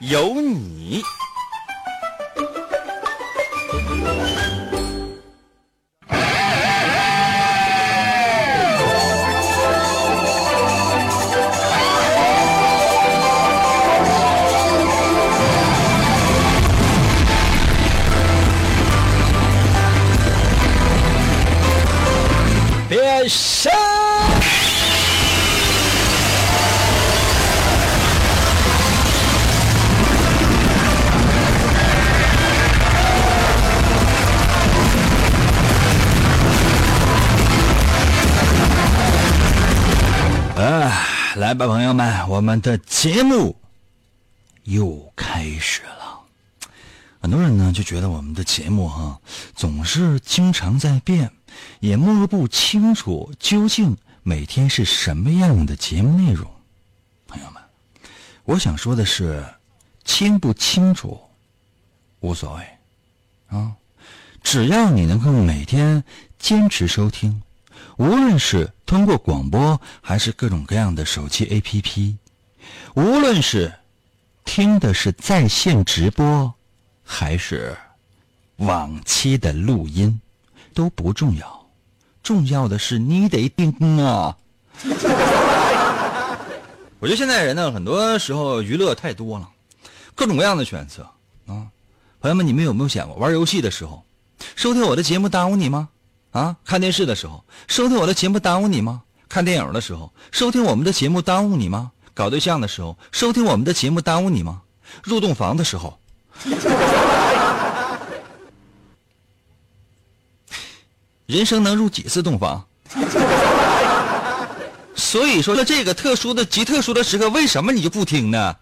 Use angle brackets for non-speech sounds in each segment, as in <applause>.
有你。来吧，朋友们，我们的节目又开始了。很多人呢就觉得我们的节目哈、总是经常在变，也摸不清楚究竟每天是什么样的节目内容。朋友们，我想说的是，清不清楚无所谓啊，只要你能够每天坚持收听，无论是通过广播还是各种各样的手机 APP，无论是听的是在线直播，还是往期的录音，都不重要，重要的是你得听啊。<laughs> 我觉得现在人呢，很多时候娱乐太多了，各种各样的选择啊。朋友们，你们有没有想过，玩游戏的时候，收听我的节目耽误你吗？啊，看电视的时候，收听我的节目耽误你吗？看电影的时候，收听我们的节目耽误你吗？搞对象的时候，收听我们的节目耽误你吗？入洞房的时候，<laughs> 人生能入几次洞房？<laughs> 所以说，在这个特殊的极特殊的时刻，为什么你就不听呢？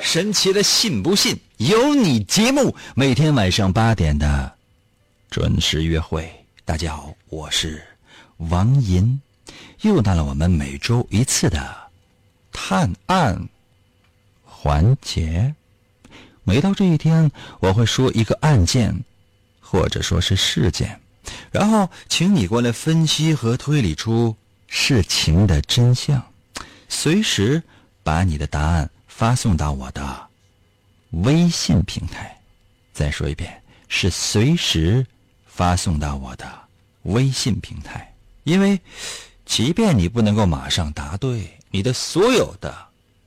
神奇的信不信由你节目，每天晚上八点的准时约会。大家好，我是王银，又到了我们每周一次的探案环节。每到这一天，我会说一个案件，或者说是事件，然后请你过来分析和推理出事情的真相，随时把你的答案发送到我的微信平台。再说一遍，是随时发送到我的微信平台，因为即便你不能够马上答对，你的所有的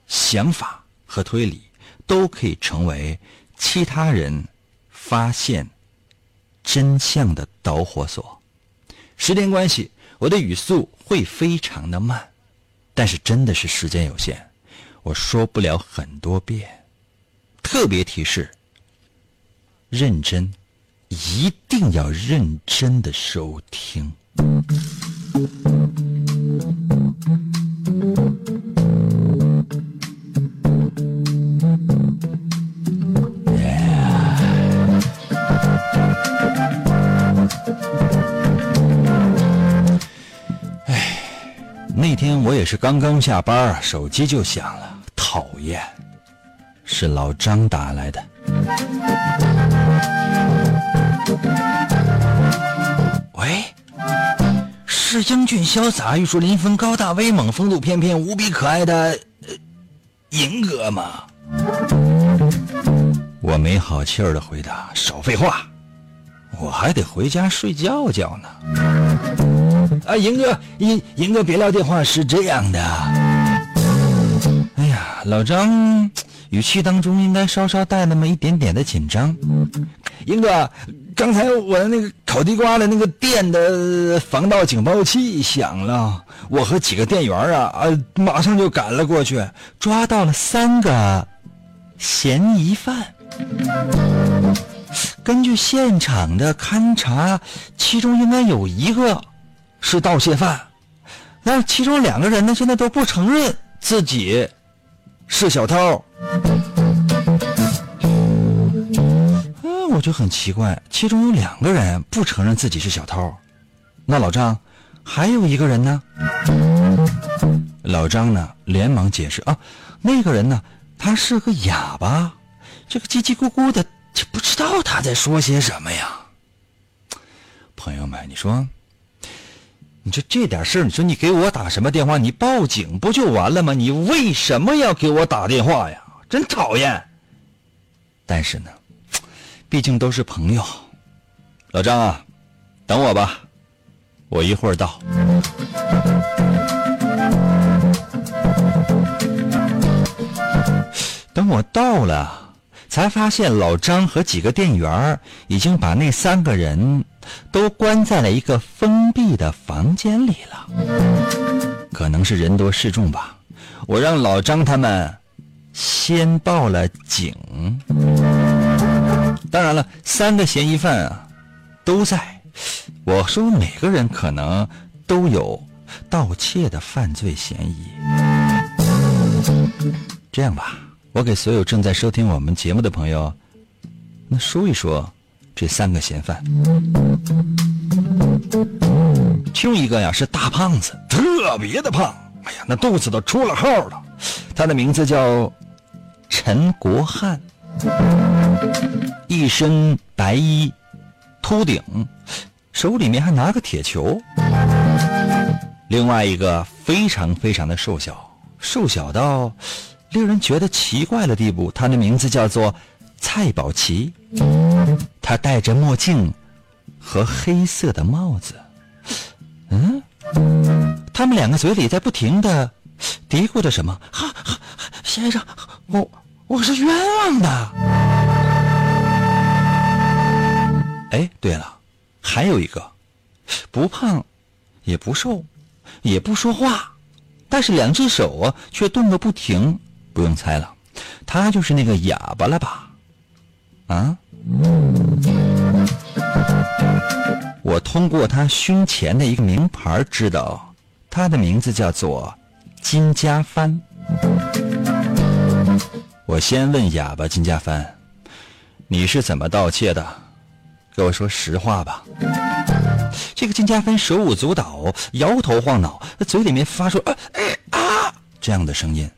想法和推理都可以成为其他人发现真相的导火索。时间关系，我的语速会非常的慢，但是真的是时间有限，我说不了很多遍。特别提示：认真，一定要认真的收听。哎那天我也是刚刚下班，手机就响了，讨厌，是老张打来的。喂，是英俊潇洒、玉树临风、高大威猛、风度翩翩、无比可爱的、呃、银哥吗？我没好气儿的回答：“少废话，我还得回家睡觉觉呢。”啊，银哥，银银哥，别撂电话，是这样的。哎呀，老张语气当中应该稍稍带那么一点点的紧张。银哥，刚才我的那个烤地瓜的那个店的防盗警报器响了，我和几个店员啊啊，马上就赶了过去，抓到了三个嫌疑犯。根据现场的勘查，其中应该有一个是盗窃犯，那其中两个人呢，现在都不承认自己是小偷。我就很奇怪，其中有两个人不承认自己是小偷，那老张还有一个人呢？老张呢，连忙解释啊，那个人呢，他是个哑巴，这个叽叽咕咕的，就不知道他在说些什么呀。朋友们，你说，你说这点事儿，你说你给我打什么电话？你报警不就完了吗？你为什么要给我打电话呀？真讨厌。但是呢。毕竟都是朋友，老张啊，等我吧，我一会儿到。等我到了，才发现老张和几个店员已经把那三个人都关在了一个封闭的房间里了。可能是人多势众吧，我让老张他们先报了警。当然了，三个嫌疑犯啊，都在。我说每个人可能都有盗窃的犯罪嫌疑。这样吧，我给所有正在收听我们节目的朋友，那说一说这三个嫌犯。其中一个呀是大胖子，特别的胖，哎呀，那肚子都出了号了。他的名字叫陈国汉。一身白衣，秃顶，手里面还拿个铁球。另外一个非常非常的瘦小，瘦小到令人觉得奇怪的地步。他的名字叫做蔡宝奇，他戴着墨镜和黑色的帽子。嗯，他们两个嘴里在不停的嘀咕着什么？哈，先生，我我是冤枉的。哎，对了，还有一个，不胖，也不瘦，也不说话，但是两只手啊却动个不停。不用猜了，他就是那个哑巴了吧？啊？我通过他胸前的一个名牌知道，他的名字叫做金家帆。我先问哑巴金家帆，你是怎么盗窃的？给我说实话吧。这个金家芬手舞足蹈，摇头晃脑，嘴里面发出“啊哎啊”这样的声音。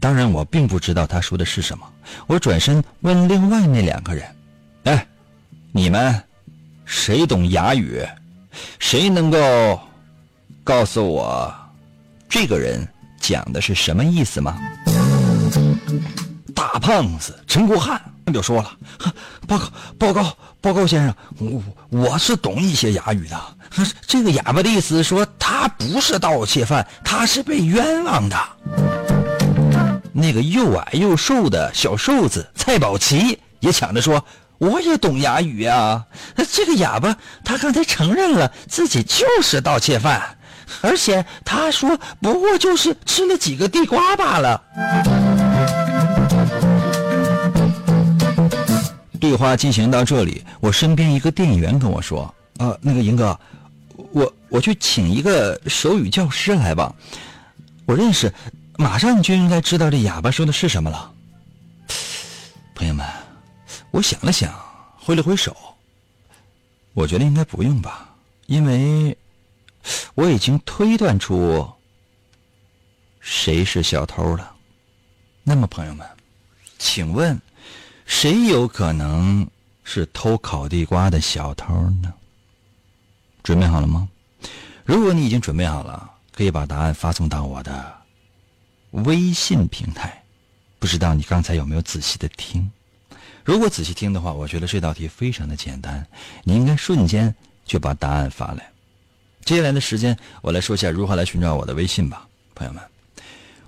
当然，我并不知道他说的是什么。我转身问另外那两个人：“哎，你们谁懂哑语？谁能够告诉我这个人讲的是什么意思吗？”大胖子陈国汉就说了：“报告，报告。”报告先生，我我是懂一些哑语的。这个哑巴的意思说他不是盗窃犯，他是被冤枉的。那个又矮又瘦的小瘦子蔡宝奇也抢着说：“我也懂哑语啊。”这个哑巴他刚才承认了自己就是盗窃犯，而且他说不过就是吃了几个地瓜罢了。对话进行到这里，我身边一个店员跟我说：“呃，那个银哥，我我去请一个手语教师来吧，我认识，马上就应该知道这哑巴说的是什么了。”朋友们，我想了想，挥了挥手，我觉得应该不用吧，因为我已经推断出谁是小偷了。那么，朋友们，请问？谁有可能是偷烤地瓜的小偷呢？准备好了吗？如果你已经准备好了，可以把答案发送到我的微信平台。不知道你刚才有没有仔细的听？如果仔细听的话，我觉得这道题非常的简单，你应该瞬间就把答案发来。接下来的时间，我来说一下如何来寻找我的微信吧，朋友们。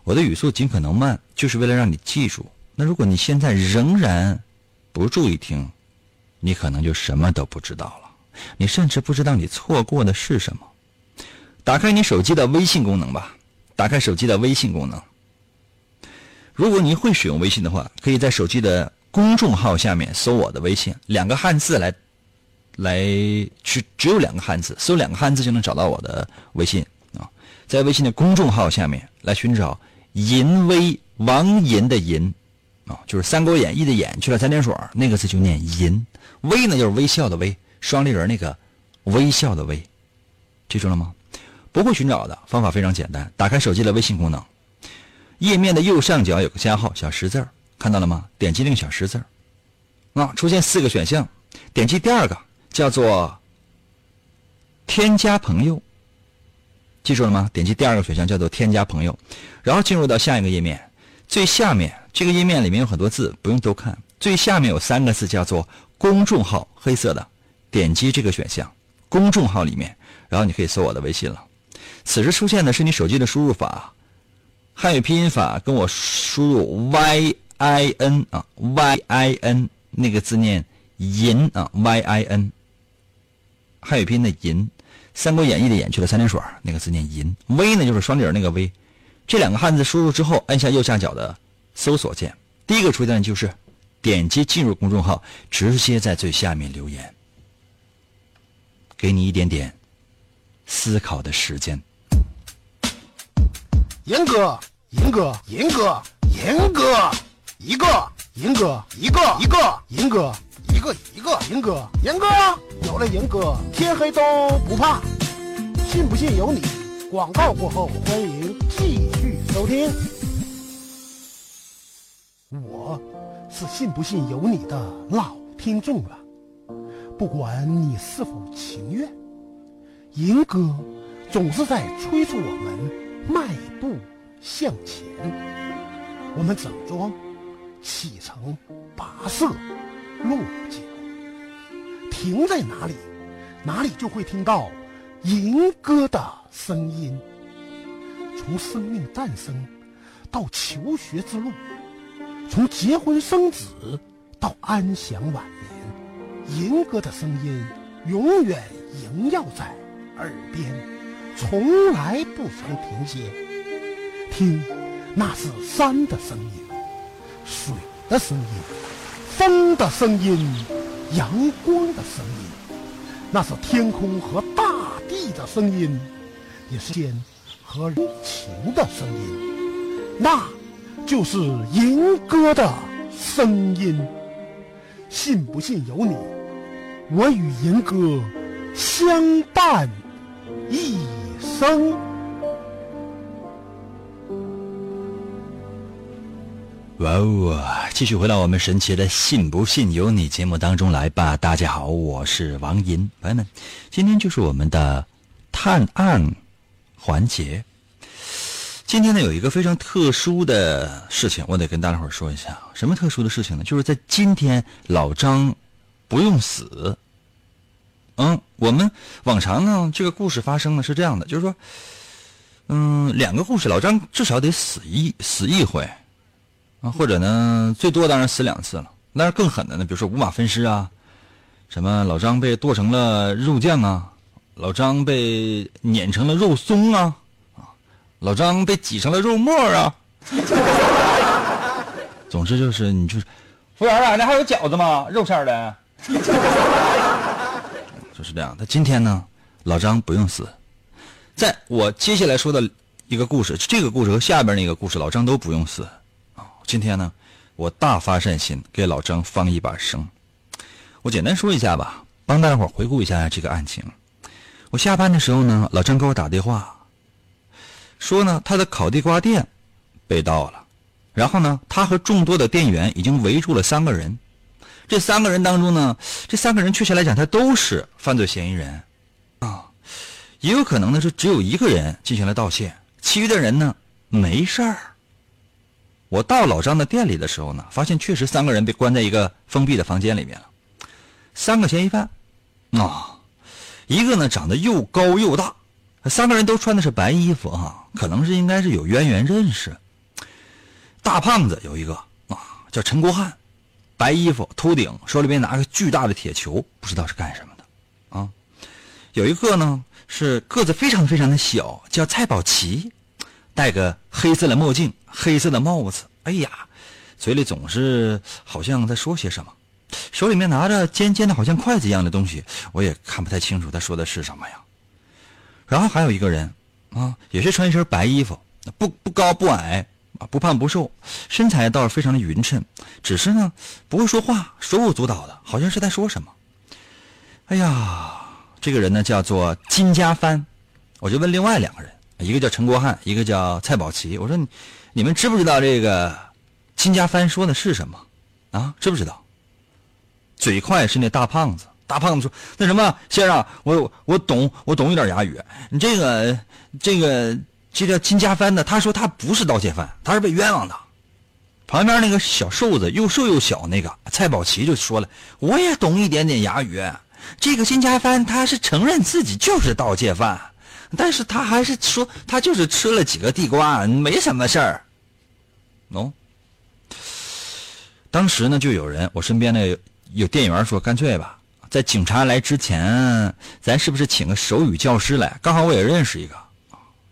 我的语速尽可能慢，就是为了让你记住。那如果你现在仍然不注意听，你可能就什么都不知道了。你甚至不知道你错过的是什么。打开你手机的微信功能吧，打开手机的微信功能。如果您会使用微信的话，可以在手机的公众号下面搜我的微信，两个汉字来，来去只有两个汉字，搜两个汉字就能找到我的微信啊。在微信的公众号下面来寻找“淫威王淫”的“淫”。啊，就是《三国演义》的演去了三点水，那个字就念银。微呢就是微笑的微，双立人那个微笑的微，记住了吗？不会寻找的方法非常简单，打开手机的微信功能，页面的右上角有个加号小十字看到了吗？点击那个小十字啊，出现四个选项，点击第二个叫做添加朋友，记住了吗？点击第二个选项叫做添加朋友，然后进入到下一个页面，最下面这个页面里面有很多字，不用都看，最下面有三个字叫做公众号，黑色的，点击这个选项，公众号里面，然后你可以搜我的微信了。此时出现的是你手机的输入法，汉语拼音法，跟我输入 y i n 啊 y i n 那个字念银啊 y i n，汉语拼音的银，《三国演义》的演去了三点水那个字念银，微呢就是双底那个微，这两个汉字输入之后，按下右下角的搜索键，第一个出现的就是点击进入公众号，直接在最下面留言，给你一点点思考的时间。严哥，严哥，严哥，严哥，一个，严哥，一个，一个，严哥，一个，一个，严哥，严哥，有了严哥，天黑都不怕。信不信由你。广告过后，欢迎继续收听。我是信不信由你的老听众了，不管你是否情愿，严哥总是在催促我们。迈步向前，我们整装启程，跋涉落脚，停在哪里，哪里就会听到吟歌的声音。从生命诞生到求学之路，从结婚生子到安享晚年，吟歌的声音永远萦绕在耳边。从来不曾停歇，听，那是山的声音，水的声音，风的声音，阳光的声音，那是天空和大地的声音，也是天和人情的声音，那就是银歌的声音。信不信由你，我与银歌相伴一。生，哇哦！继续回到我们神奇的“信不信由你”节目当中来吧。大家好，我是王银，朋友们，今天就是我们的探案环节。今天呢，有一个非常特殊的事情，我得跟大家伙说一下。什么特殊的事情呢？就是在今天，老张不用死。嗯，我们往常呢，这个故事发生呢是这样的，就是说，嗯，两个故事，老张至少得死一死一回，啊，或者呢，最多当然死两次了。那是更狠的呢，比如说五马分尸啊，什么老张被剁成了肉酱啊，老张被碾成了肉松啊，啊，老张被挤成了肉末啊。<laughs> 总之就是，你就是，服务员啊，那还有饺子吗？肉馅的。<laughs> 就是这样。那今天呢，老张不用死，在我接下来说的一个故事，这个故事和下边那个故事，老张都不用死。今天呢，我大发善心给老张放一把生。我简单说一下吧，帮大家伙回顾一下这个案情。我下班的时候呢，老张给我打电话，说呢他的烤地瓜店被盗了，然后呢他和众多的店员已经围住了三个人。这三个人当中呢，这三个人确切来讲，他都是犯罪嫌疑人，啊，也有可能呢是只有一个人进行了盗窃，其余的人呢没事儿。我到老张的店里的时候呢，发现确实三个人被关在一个封闭的房间里面了，三个嫌疑犯，啊，一个呢长得又高又大，三个人都穿的是白衣服啊，可能是应该是有渊源认识。大胖子有一个啊，叫陈国汉。白衣服、秃顶，手里边拿个巨大的铁球，不知道是干什么的，啊，有一个呢是个子非常非常的小，叫蔡宝奇，戴个黑色的墨镜、黑色的帽子，哎呀，嘴里总是好像在说些什么，手里面拿着尖尖的，好像筷子一样的东西，我也看不太清楚他说的是什么呀。然后还有一个人，啊，也是穿一身白衣服，不不高不矮，啊，不胖不瘦，身材倒是非常的匀称，只是呢不会说话，手舞足蹈的，好像是在说什么。哎呀，这个人呢叫做金家帆，我就问另外两个人，一个叫陈国汉，一个叫蔡宝奇，我说你你们知不知道这个金家帆说的是什么啊？知不知道？嘴快是那大胖子，大胖子说那什么先生，我我懂我懂一点哑语，你这个这个。这叫金家帆的，他说他不是盗窃犯，他是被冤枉的。旁边那个小瘦子，又瘦又小那个蔡宝奇就说了：“我也懂一点点哑语。这个金家帆他是承认自己就是盗窃犯，但是他还是说他就是吃了几个地瓜，没什么事儿。”喏，当时呢就有人，我身边的有店员说：“干脆吧，在警察来之前，咱是不是请个手语教师来？刚好我也认识一个。”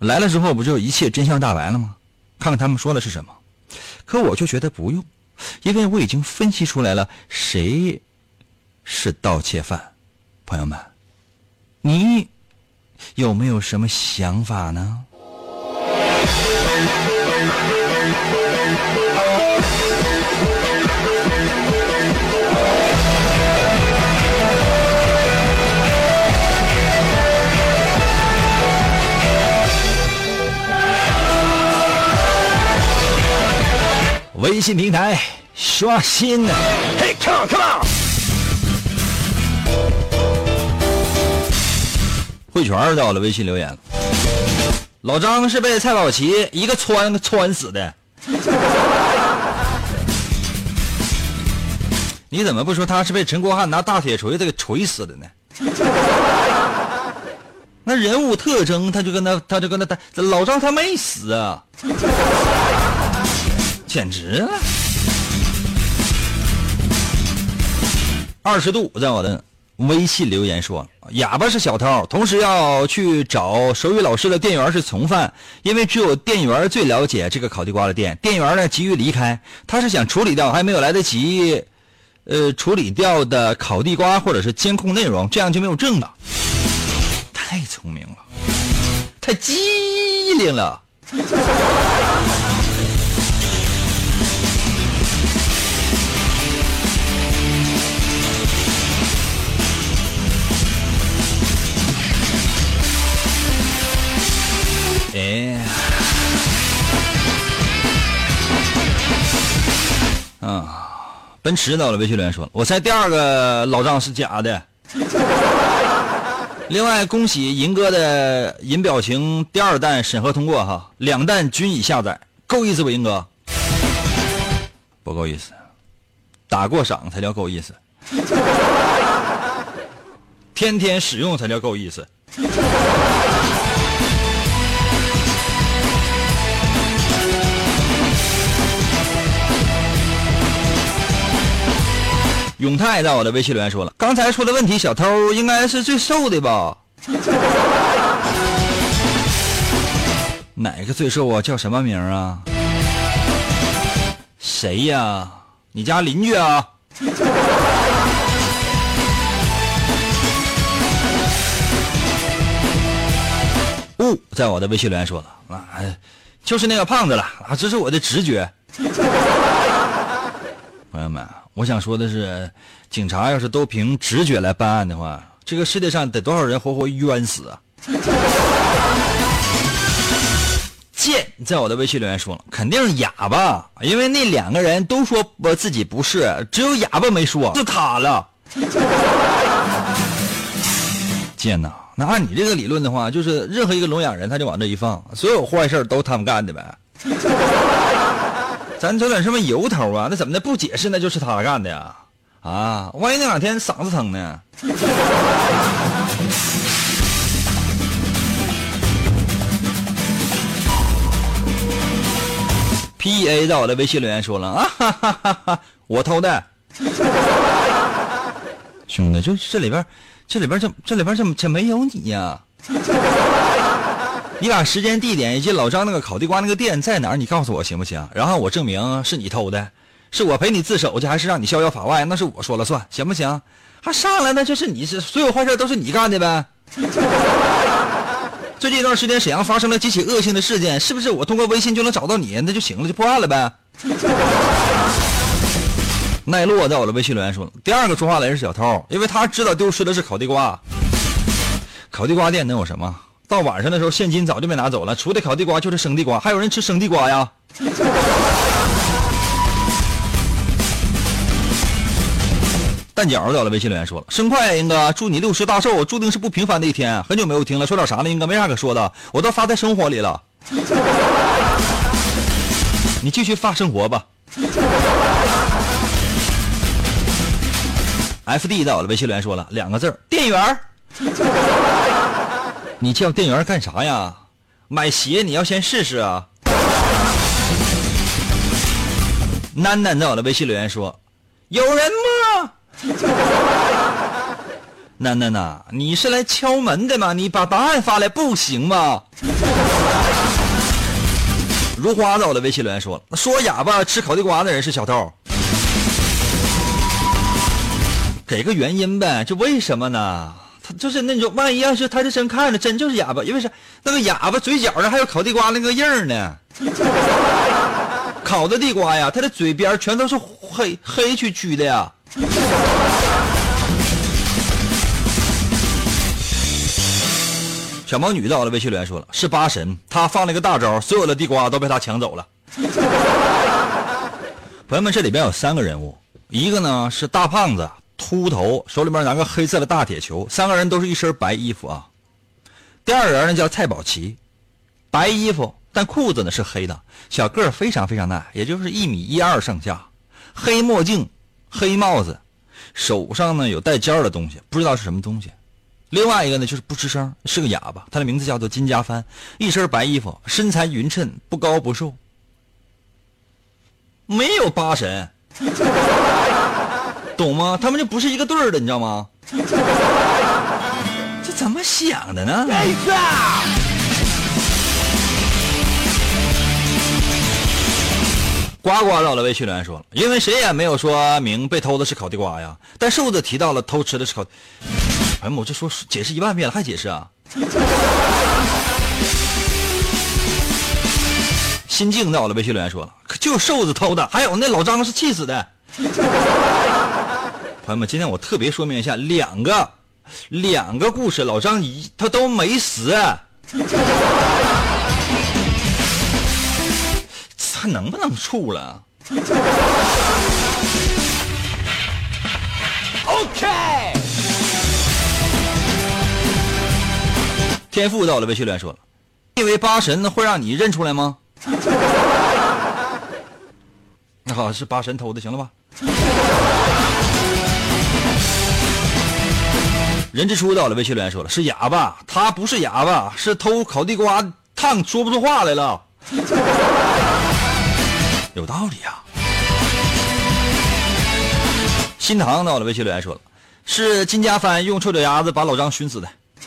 来了之后，不就一切真相大白了吗？看看他们说的是什么。可我就觉得不用，因为我已经分析出来了谁是盗窃犯。朋友们，你有没有什么想法呢？微信平台刷新嘿，come on come on！汇全到了微信留言。老张是被蔡宝奇一个穿穿死的。你怎么不说他是被陈国汉拿大铁锤子给锤死的呢？那人物特征，他就跟他，他就跟他他，老张他没死啊。简直了！二十度在我的微信留言说：“哑巴是小偷，同时要去找手语老师的店员是从犯，因为只有店员最了解这个烤地瓜的店。店员呢急于离开，他是想处理掉还没有来得及，呃，处理掉的烤地瓜或者是监控内容，这样就没有证了。<laughs> 太聪明了，太机灵了。”哎，啊！奔驰到了，维修员说：“我猜第二个老张是假的。<laughs> ”另外，恭喜银哥的银表情第二弹审核通过哈，两弹均已下载，够意思不？银哥，不够意思，打过赏才叫够意思，<laughs> 天天使用才叫够意思。永泰在我的微信留言说了，刚才出的问题，小偷应该是最瘦的吧？<laughs> 哪个最瘦啊？叫什么名啊？谁呀？你家邻居啊？<laughs> 哦在我的微信留言说了，啊，就是那个胖子了啊，这是我的直觉。<laughs> 朋友们。我想说的是，警察要是都凭直觉来办案的话，这个世界上得多少人活活冤死啊！贱在我的微信留言说了，肯定是哑巴，因为那两个人都说我自己不是，只有哑巴没说，就他了。<laughs> 贱呐！那按你这个理论的话，就是任何一个聋哑人，他就往这一放，所有坏事都他们干的呗。咱整点什么由头啊？那怎么的？不解释那就是他干的呀？啊，万一那两天嗓子疼呢？<laughs> P A 在我的微信留言说了啊，哈哈哈哈我偷的。兄弟，就这里边，这里边这这里边怎么怎没有你呀？你把时间、地点以及老张那个烤地瓜那个店在哪儿？你告诉我行不行？然后我证明是你偷的，是我陪你自首去，还是让你逍遥法外？那是我说了算，行不行？还上来那就是你是所有坏事都是你干的呗？<laughs> 最近一段时间，沈阳发生了几起恶性的事件，是不是我通过微信就能找到你，那就行了，就破案了呗？奈落在我的微信留言说，第二个说话的人是小偷，因为他知道丢失的是烤地瓜。烤地瓜店能有什么？到晚上的时候，现金早就被拿走了，除了烤地瓜就是生地瓜，还有人吃生地瓜呀？<laughs> 蛋饺在我的微信留言说了：“生快，英哥，祝你六十大寿，注定是不平凡的一天。很久没有听了，说点啥呢？英哥没啥可说的，我都发在生活里了。<laughs> 你继续发生活吧。F D 在我的微信留言说了两个字店员你叫店员干啥呀？买鞋你要先试试啊。楠楠在我的微信留言说：“有人吗？” <laughs> 楠楠呐，你是来敲门的吗？你把答案发来不行吗？如花在我的微信留言说：“说哑巴吃烤地瓜的人是小偷。”给个原因呗，就为什么呢？就是那种，万一要是他是真看着真就是哑巴，因为是那个哑巴嘴角上还有烤地瓜那个印儿呢。<laughs> 烤的地瓜呀，他的嘴边全都是黑黑黢黢的呀。小毛女到了，微信留言说了是八神，他放了一个大招，所有的地瓜都被他抢走了。<laughs> 朋友们，这里边有三个人物，一个呢是大胖子，秃头，手里面拿个黑色的大铁球，三个人都是一身白衣服啊。第二人呢叫蔡宝奇，白衣服，但裤子呢是黑的，小个儿非常非常大，也就是一米一二上下，黑墨镜，黑帽子，手上呢有带尖儿的东西，不知道是什么东西。另外一个呢，就是不吱声，是个哑巴。他的名字叫做金家帆，一身白衣服，身材匀称，不高不瘦。没有八神，懂吗？他们就不是一个队儿的，你知道吗？<laughs> 这怎么想的呢？呱呱到了微信留言说了，因为谁也没有说明被偷的是烤地瓜呀，但瘦子提到了偷吃的是烤。哎，我这说解释一万遍了，还解释啊？<laughs> 心境在我的微信留言说了，就瘦子偷的，还有那老张是气死的。朋友们，今天我特别说明一下，两个两个故事，老张一他都没死，<laughs> 他能不能处了？OK。天赋到了，微信留言说了：“以为八神会让你认出来吗？” <laughs> 那好，是八神偷的，行了吧？人之初到了，微信留言说了：“是哑巴，他不是哑巴，是偷烤地瓜烫说不出话来了。<laughs> ”有道理啊！新唐到了，微信留言说了：“是金家帆用臭脚丫子把老张熏死的。<laughs> ”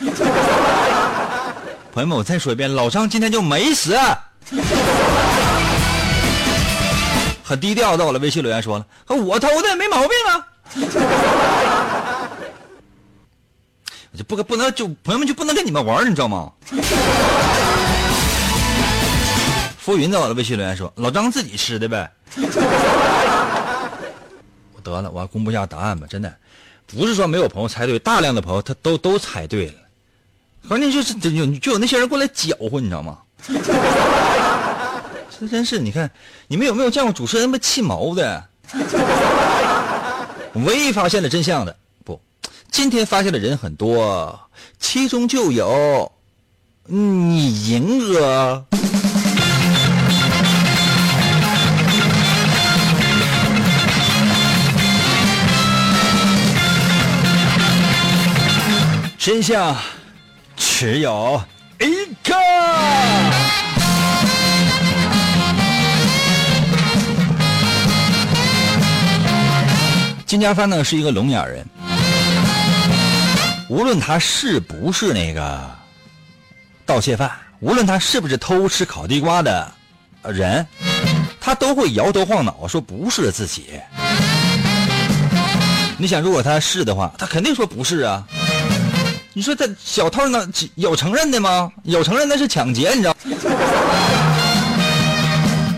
朋友们，我再说一遍，老张今天就没死。很低调，到了微信留言说了：“我偷的，没毛病啊。”就不不能就朋友们就不能跟你们玩，你知道吗？<laughs> 浮云在我的微信留言说：“老张自己吃的呗。<laughs> ”我得了，我要公布一下答案吧。真的，不是说没有朋友猜对，大量的朋友他都都猜对了。关键就是有就有那些人过来搅和，你知道吗？<laughs> 这真是，你看你们有没有见过主持人那么气毛的？唯一发现了真相的，今天发现的人很多，其中就有你银哥。真相。只有一个。金家帆呢是一个聋哑人，无论他是不是那个盗窃犯，无论他是不是偷吃烤地瓜的人，他都会摇头晃脑说不是自己。你想，如果他是的话，他肯定说不是啊。你说他小偷呢有承认的吗？有承认那是抢劫，你知道？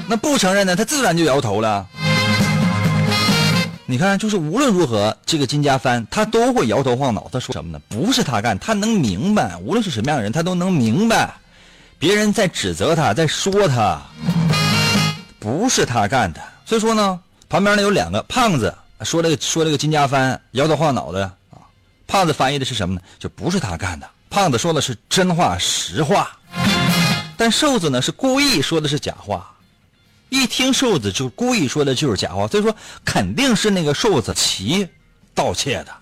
那不承认呢，他自然就摇头了。你看，就是无论如何，这个金家帆他都会摇头晃脑。他说什么呢？不是他干，他能明白，无论是什么样的人，他都能明白，别人在指责他，在说他，不是他干的。所以说呢，旁边呢有两个胖子说这个说这个金家帆摇头晃脑的啊，胖子翻译的是什么呢？就不是他干的。胖子说的是真话实话，但瘦子呢是故意说的是假话。一听瘦子就故意说的就是假话，所以说肯定是那个瘦子齐盗窃的，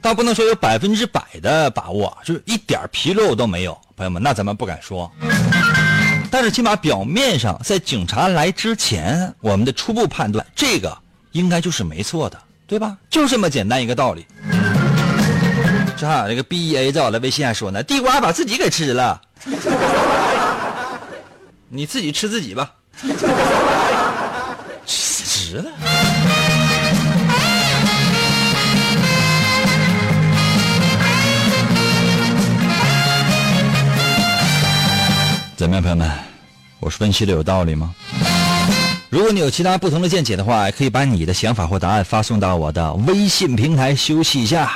倒不能说有百分之百的把握，就是一点纰漏都没有。朋友们，那咱们不敢说，但是起码表面上，在警察来之前，我们的初步判断，这个应该就是没错的，对吧？就这么简单一个道理。正好这个 B E A 在我的微信上说呢，地瓜把自己给吃了，<laughs> 你自己吃自己吧。<laughs> 值了。怎么样，朋友们？我分析的有道理吗？如果你有其他不同的见解的话，可以把你的想法或答案发送到我的微信平台。休息一下，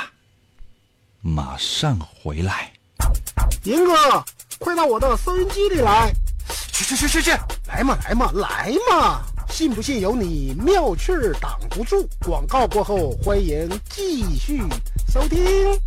马上回来。银哥，快到我的收音机里来！去去去去去，来嘛来嘛来嘛！信不信由你，妙趣挡不住。广告过后，欢迎继续收听。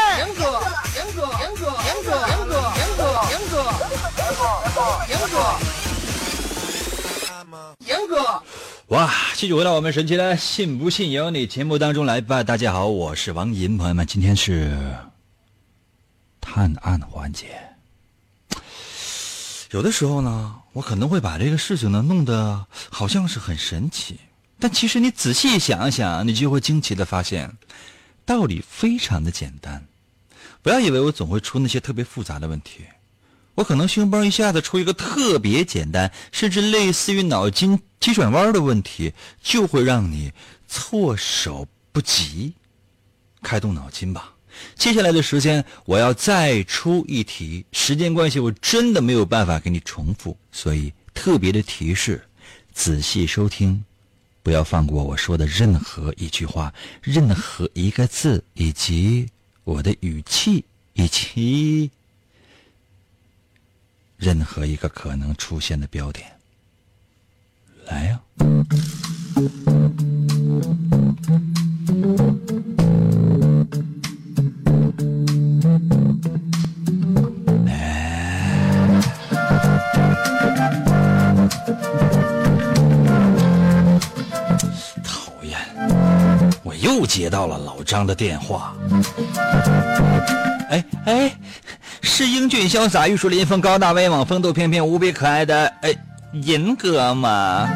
哇！继续回到我们神奇的“信不信由你”节目当中来吧。大家好，我是王银，朋友们，今天是探案环节。有的时候呢，我可能会把这个事情呢弄得好像是很神奇，但其实你仔细想一想，你就会惊奇的发现，道理非常的简单。不要以为我总会出那些特别复杂的问题。我可能胸包一下子出一个特别简单，甚至类似于脑筋急转弯的问题，就会让你措手不及。开动脑筋吧！接下来的时间我要再出一题，时间关系我真的没有办法给你重复，所以特别的提示：仔细收听，不要放过我说的任何一句话、任何一个字，以及我的语气，以及。任何一个可能出现的标点，来呀！讨厌，我又接到了老张的电话。哎哎。是英俊潇洒、玉树临风、高大威猛、风度翩翩、无比可爱的哎银哥吗？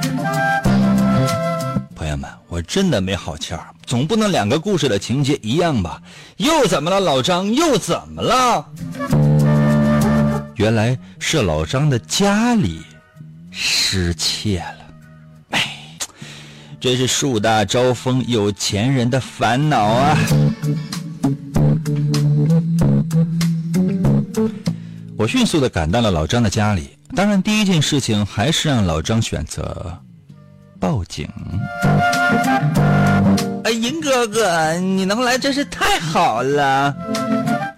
朋友们，我真的没好气儿，总不能两个故事的情节一样吧？又怎么了，老张？又怎么了？原来是老张的家里失窃了。哎，真是树大招风有钱人的烦恼啊！我迅速的赶到了老张的家里，当然第一件事情还是让老张选择报警。哎，银哥哥，你能来真是太好了。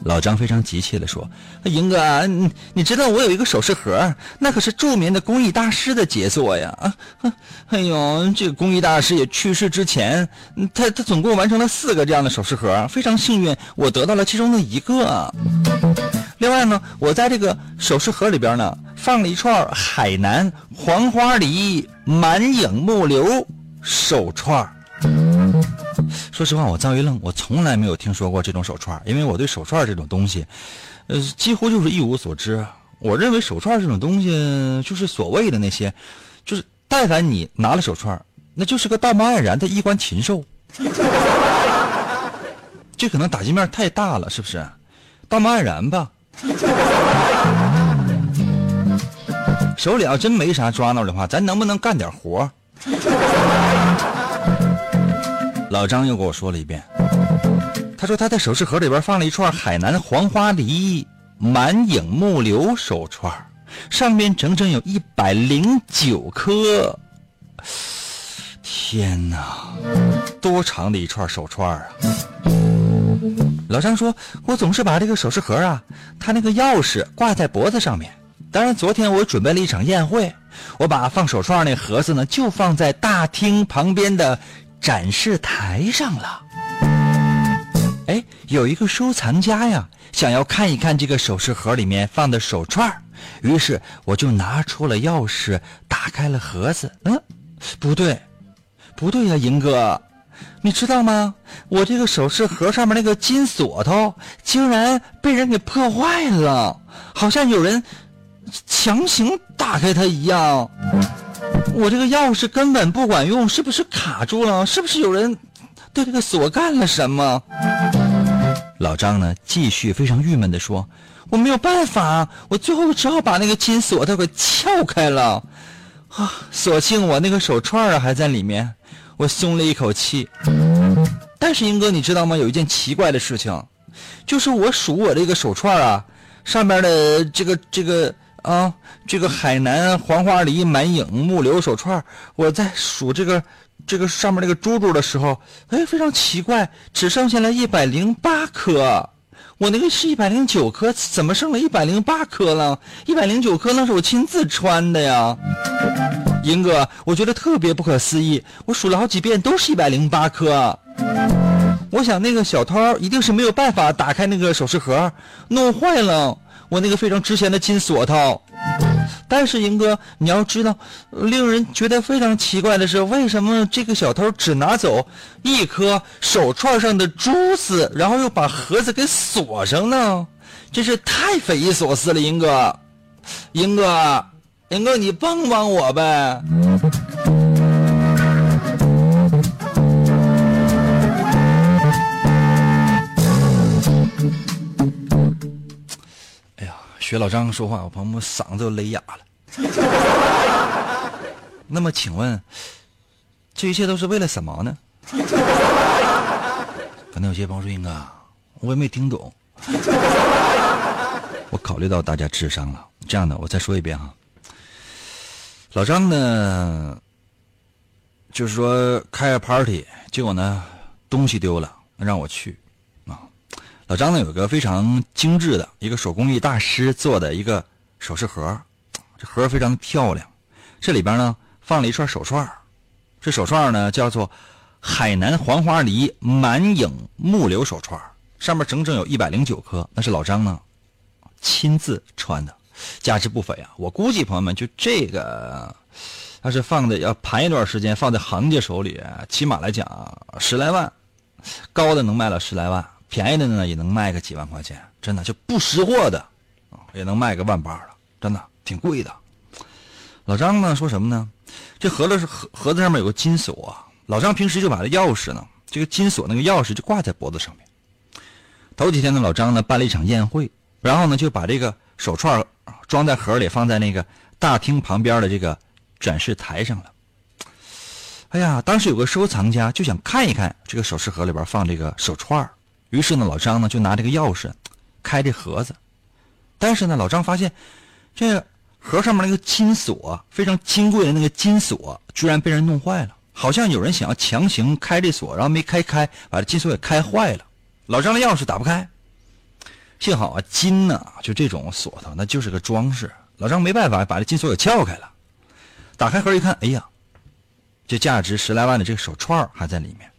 老张非常急切的说：“银哥，你你知道我有一个首饰盒，那可是著名的工艺大师的杰作呀！啊，哎呦，这个工艺大师也去世之前，他他总共完成了四个这样的首饰盒，非常幸运，我得到了其中的一个。”另外呢，我在这个首饰盒里边呢，放了一串海南黄花梨满影木流手串说实话，我赵一愣，我从来没有听说过这种手串因为我对手串这种东西，呃，几乎就是一无所知。我认为手串这种东西，就是所谓的那些，就是但凡你拿了手串，那就是个道貌岸然的衣冠禽兽。这可能打击面太大了，是不是？道貌岸然吧。<laughs> 手里要真没啥抓挠的话，咱能不能干点活？<laughs> 老张又跟我说了一遍，他说他在首饰盒里边放了一串海南黄花梨满影木流手串，上面整整有一百零九颗。天哪，多长的一串手串啊！老张说：“我总是把这个首饰盒啊，他那个钥匙挂在脖子上面。当然，昨天我准备了一场宴会，我把放手串那盒子呢，就放在大厅旁边的展示台上了。哎，有一个收藏家呀，想要看一看这个首饰盒里面放的手串，于是我就拿出了钥匙，打开了盒子。嗯，不对，不对呀，银哥。”你知道吗？我这个首饰盒上面那个金锁头竟然被人给破坏了，好像有人强行打开它一样。我这个钥匙根本不管用，是不是卡住了？是不是有人对这个锁干了什么？老张呢，继续非常郁闷地说：“我没有办法，我最后只好把那个金锁头给撬开了。啊，所幸我那个手串啊还在里面。”我松了一口气，但是英哥，你知道吗？有一件奇怪的事情，就是我数我这个手串啊，上面的这个这个啊，这个海南黄花梨满影木流手串，我在数这个这个上面那个珠珠的时候，哎，非常奇怪，只剩下了一百零八颗。我那个是一百零九颗，怎么剩了一百零八颗了？一百零九颗那是我亲自穿的呀。英哥，我觉得特别不可思议。我数了好几遍，都是一百零八颗。我想那个小偷一定是没有办法打开那个首饰盒，弄坏了我那个非常值钱的金锁头。但是英哥，你要知道，令人觉得非常奇怪的是，为什么这个小偷只拿走一颗手串上的珠子，然后又把盒子给锁上呢？真是太匪夷所思了，英哥，英哥。英哥，你帮帮我呗！哎呀，学老张说话，我朋友们嗓子都勒哑了。<laughs> 那么，请问，这一切都是为了什么呢？<laughs> 可能有些朋友说：“英哥，我也没听懂。<laughs> ”我考虑到大家智商了，这样的，我再说一遍哈。老张呢，就是说开个 party，结果呢东西丢了，让我去啊。老张呢有个非常精致的一个手工艺大师做的一个首饰盒，这盒非常漂亮，这里边呢放了一串手串这手串呢叫做海南黄花梨满影木流手串上面整整有一百零九颗，那是老张呢亲自穿的。价值不菲啊！我估计朋友们，就这个，要是放的要盘一段时间，放在行家手里，起码来讲十来万，高的能卖到十来万，便宜的呢也能卖个几万块钱，真的就不识货的，也能卖个万八了，真的挺贵的。老张呢说什么呢？这盒子是盒盒子上面有个金锁啊，老张平时就把这钥匙呢，这个金锁那个钥匙就挂在脖子上面。头几天呢，老张呢办了一场宴会，然后呢就把这个手串。装在盒里，放在那个大厅旁边的这个展示台上了。哎呀，当时有个收藏家就想看一看这个首饰盒里边放这个手串于是呢，老张呢就拿这个钥匙开这盒子，但是呢，老张发现这盒上面那个金锁非常金贵的那个金锁居然被人弄坏了，好像有人想要强行开这锁，然后没开开，把这金锁给开坏了。老张的钥匙打不开。幸好啊，金呢，就这种锁头，那就是个装饰。老张没办法，把这金锁给撬开了。打开盒一看，哎呀，这价值十来万的这个手串还在里面。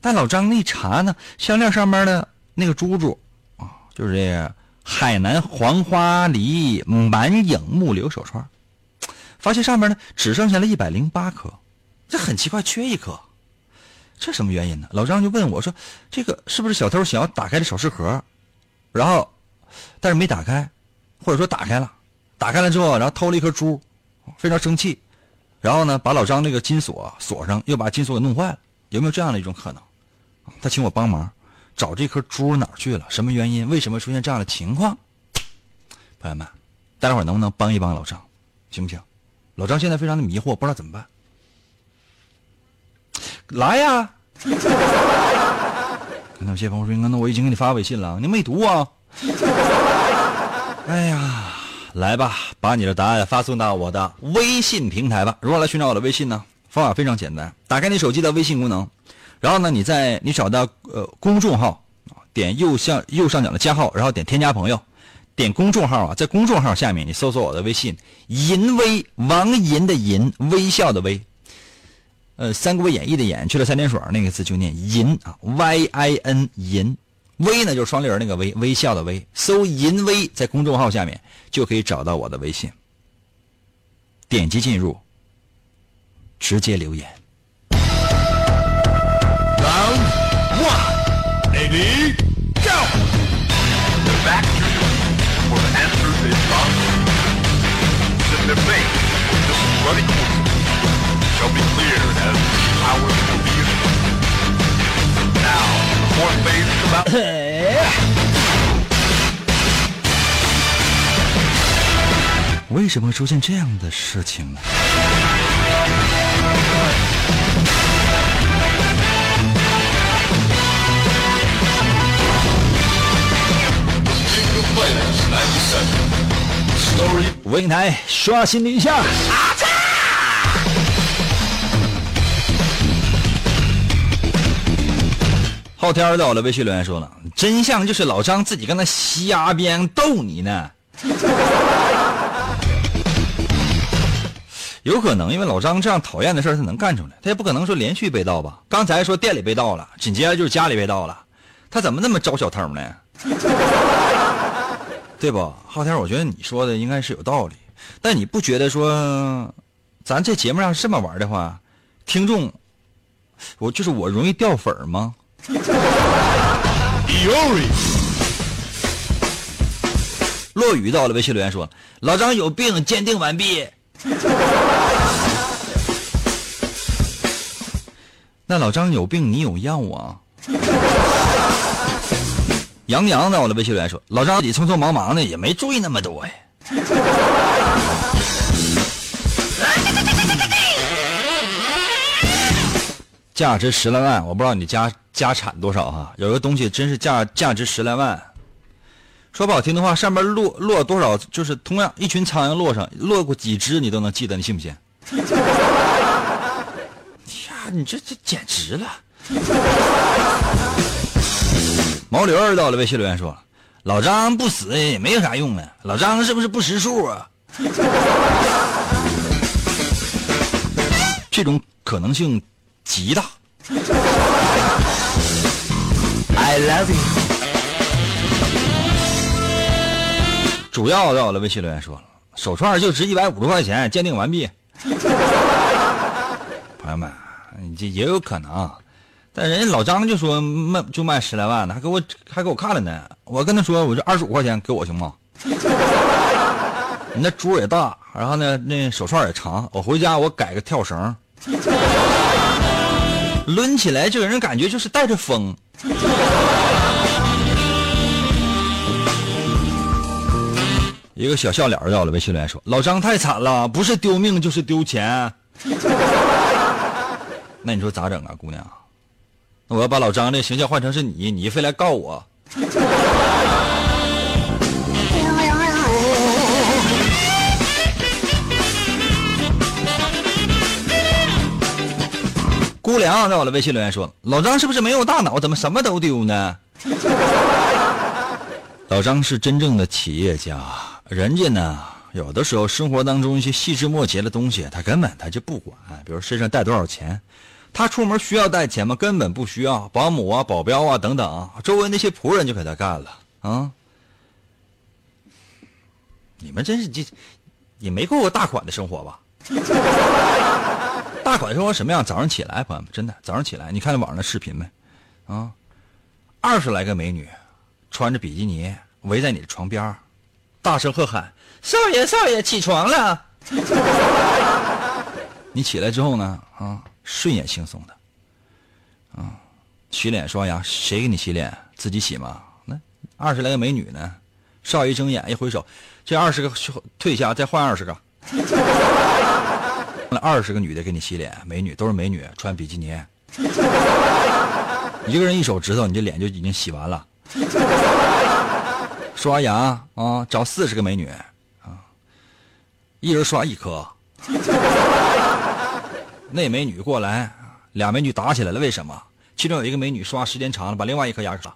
但老张一查呢，项链上面的那个珠珠啊，就是这海南黄花梨满影木流手串，发现上面呢只剩下了一百零八颗，这很奇怪，缺一颗，这什么原因呢？老张就问我说：“这个是不是小偷想要打开这首饰盒？”然后，但是没打开，或者说打开了，打开了之后，然后偷了一颗珠，非常生气，然后呢，把老张那个金锁锁上，又把金锁给弄坏了，有没有这样的一种可能？他请我帮忙找这颗珠哪儿去了？什么原因？为什么出现这样的情况？朋友们，待会儿能不能帮一帮老张，行不行？老张现在非常的迷惑，不知道怎么办。来呀！<laughs> 那有些朋友说：“那我已经给你发微信了，你没读啊？” <laughs> 哎呀，来吧，把你的答案发送到我的微信平台吧。如何来寻找我的微信呢？方法非常简单，打开你手机的微信功能，然后呢，你在你找到呃公众号，点右下右上角的加号，然后点添加朋友，点公众号啊，在公众号下面你搜索我的微信“银威王银”的银，微笑的微。呃，《三国演义》的演去了三点水那个字就念银啊，Y I N 银，微呢就是双立人那个微，微笑的微。搜银微在公众号下面就可以找到我的微信，点击进入，直接留言。roundoneletmego 为什么会出现这样的事情呢信台刷新一下。昊天在我的微信留言说了，真相就是老张自己跟他瞎编逗你呢。<laughs> 有可能，因为老张这样讨厌的事他能干出来，他也不可能说连续被盗吧。刚才说店里被盗了，紧接着就是家里被盗了，他怎么那么招小偷呢？<laughs> 对不？昊天，我觉得你说的应该是有道理，但你不觉得说，咱这节目上这么玩的话，听众，我就是我容易掉粉吗？落雨到了，微信留言说：“老张有病，鉴定完毕。<laughs> ”那老张有病，你有药啊？<laughs> 杨洋在我的微信留言说：“老张自己匆匆忙忙的，也没注意那么多呀。”价值十来万，我不知道你家家产多少哈、有个东西真是价价值十来万，说不好听的话，上面落落多少，就是同样一群苍蝇落上落过几只，你都能记得，你信不信？呀，你这这简直了！毛驴儿到了微信留言说：“老张不死也没有啥用啊，老张是不是不识数啊？”这种可能性极大。I love you。主要在我的微信留言说了，手串就值一百五十块钱，鉴定完毕。朋友们，你这也有可能，但人家老张就说卖就卖十来万呢，还给我还给我看了呢。我跟他说，我这二十五块钱给我行吗？你那珠也大，然后呢，那手串也长，我回家我改个跳绳，抡起来就给人感觉就是带着风。<laughs> 一个小笑脸儿到了，微信留言说：“老张太惨了，不是丢命就是丢钱。<laughs> ”那你说咋整啊，姑娘？那我要把老张的形象换成是你，你非来告我。姑娘在我的微信留言说：“老张是不是没有大脑？怎么什么都丢呢？” <laughs> 老张是真正的企业家，人家呢，有的时候生活当中一些细枝末节的东西，他根本他就不管，比如身上带多少钱，他出门需要带钱吗？根本不需要，保姆啊、保镖啊等等，周围那些仆人就给他干了啊。你们真是这，也没过过大款的生活吧？大款生活什么样？早上起来，朋友们，真的，早上起来，你看网上的视频没？啊，二十来个美女，穿着比基尼围在你的床边大声喝喊：“少爷，少爷，起床了！”你起来之后呢，啊，睡眼惺忪的，啊，洗脸刷牙，谁给你洗脸？自己洗吗？那二十来个美女呢？少爷一睁眼一挥手，这二十个退下，再换二十个。那二十个女的给你洗脸，美女都是美女，穿比基尼，<laughs> 一个人一手指头，你这脸就已经洗完了。<laughs> 刷牙啊，找四十个美女啊，一人刷一颗。<laughs> 那美女过来，俩美女打起来了，为什么？其中有一个美女刷时间长了，把另外一颗牙卡。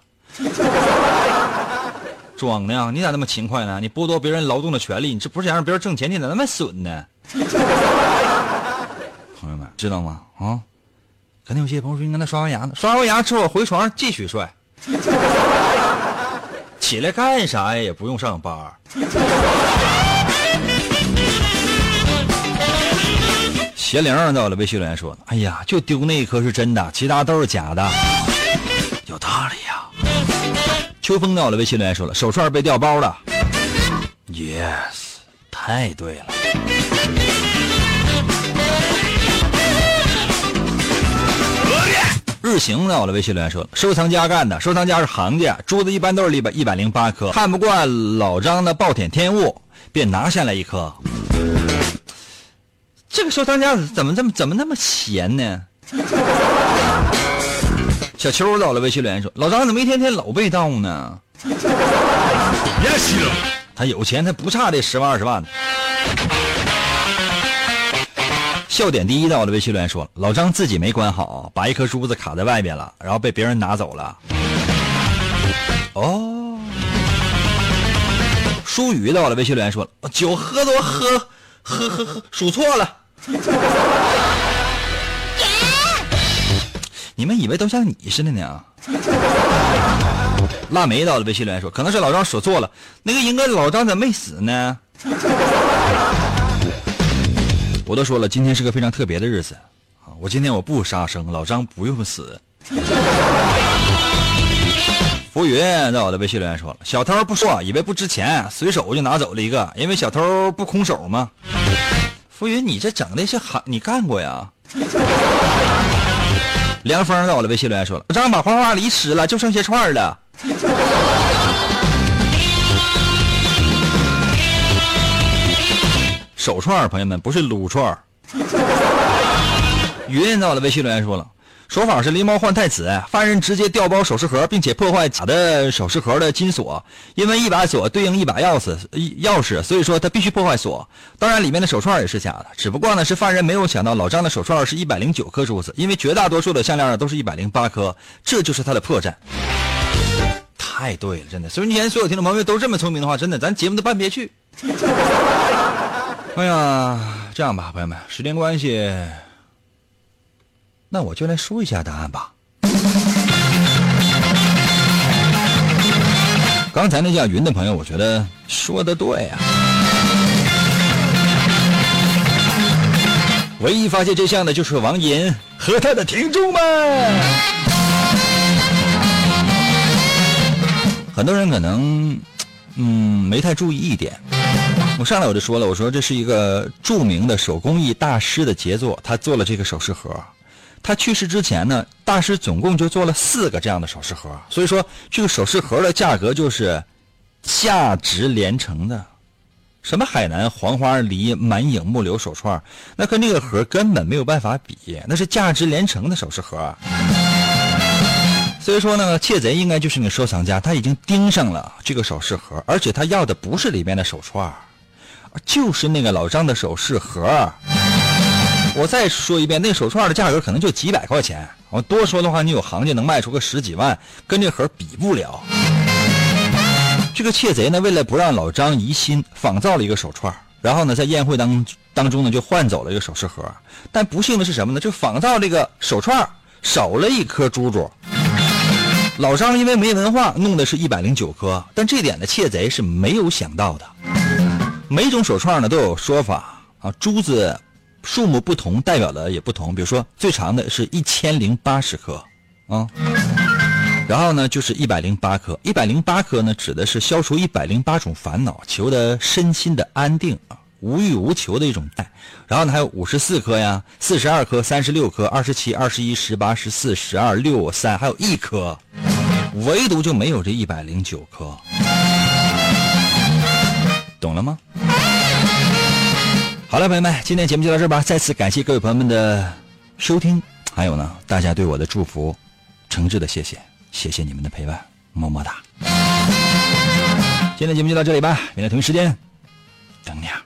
装的，你咋那么勤快呢？你剥夺别人劳动的权利，你这不是想让别人挣钱？你咋那么损呢？知道吗？啊，肯定有些朋友说，你刚才刷完牙呢，刷完牙之后回床上继续睡，<laughs> 起来干啥呀？也不用上班。邪灵在我的微信留言说：“哎呀，就丢那一颗是真的，其他都是假的。”有道理呀。秋风在我的微信留言说了：“手串被调包了。”Yes，太对了。日行呢我的微信留言说了：“收藏家干的，收藏家是行家，珠子一般都是一百一百零八颗，看不惯老张的暴殄天物，便拿下来一颗。”这个收藏家怎么这么怎么那么闲呢？小秋到了，微信留言说：“老张怎么一天天老被盗呢？”他有钱，他不差这十万二十万的。笑点第一到了，微信留言说：“老张自己没关好，把一颗珠子卡在外边了，然后被别人拿走了。”哦。舒雨到了，微信留言说：“酒喝多喝喝喝喝，数错了。”你们以为都像你似的呢？腊梅到了，微信留言说，可能是老张数错了。那个应该老张咋没死呢？我都说了，今天是个非常特别的日子啊！我今天我不杀生，老张不用死。浮云在我的微信留言说了，小偷不说，以为不值钱，随手就拿走了一个，因为小偷不空手吗？浮云，你这整的是行，你干过呀？<laughs> 凉风在我的微信留言说了：“老张把花花梨吃了，就剩些串了。”手串，朋友们不是撸串。云在我的微信留言说了。手法是狸猫换太子，犯人直接调包首饰盒，并且破坏假的首饰盒的金锁，因为一把锁对应一把钥匙，钥匙，所以说他必须破坏锁。当然，里面的手串也是假的，只不过呢是犯人没有想到老张的手串是一百零九颗珠子，因为绝大多数的项链都是一百零八颗，这就是他的破绽。太对了，真的。所以你现在所有听众朋友都这么聪明的话，真的咱节目都办不下去。哎呀，这样吧，朋友们，时间关系。那我就来说一下答案吧。刚才那叫云的朋友，我觉得说的对呀。唯一发现真相的就是王银和他的听众们。很多人可能嗯没太注意一点，我上来我就说了，我说这是一个著名的手工艺大师的杰作，他做了这个首饰盒。他去世之前呢，大师总共就做了四个这样的首饰盒，所以说这个首饰盒的价格就是价值连城的。什么海南黄花梨满影木流手串，那跟这个盒根本没有办法比，那是价值连城的首饰盒。所以说呢，窃贼应该就是那个收藏家，他已经盯上了这个首饰盒，而且他要的不是里面的手串，就是那个老张的首饰盒。我再说一遍，那手串的价格可能就几百块钱。我多说的话，你有行家能卖出个十几万，跟这盒比不了。这个窃贼呢，为了不让老张疑心，仿造了一个手串，然后呢，在宴会当当中呢，就换走了一个首饰盒。但不幸的是什么呢？就仿造这个手串少了一颗珠珠。老张因为没文化，弄的是一百零九颗，但这点呢，窃贼是没有想到的。每种手串呢都有说法啊，珠子。数目不同，代表的也不同。比如说，最长的是一千零八十颗，啊，然后呢就是一百零八颗。一百零八颗呢，指的是消除一百零八种烦恼，求得身心的安定啊。无欲无求的一种爱。然后呢，还有五十四颗呀，四十二颗，三十六颗，二十七、二十一、十八、十四、十二、六、三，还有一颗，唯独就没有这一百零九颗。懂了吗？好了，朋友们，今天节目就到这儿吧。再次感谢各位朋友们的收听，还有呢，大家对我的祝福，诚挚的谢谢，谢谢你们的陪伴，么么哒。今天节目就到这里吧，明天同一时间等你啊。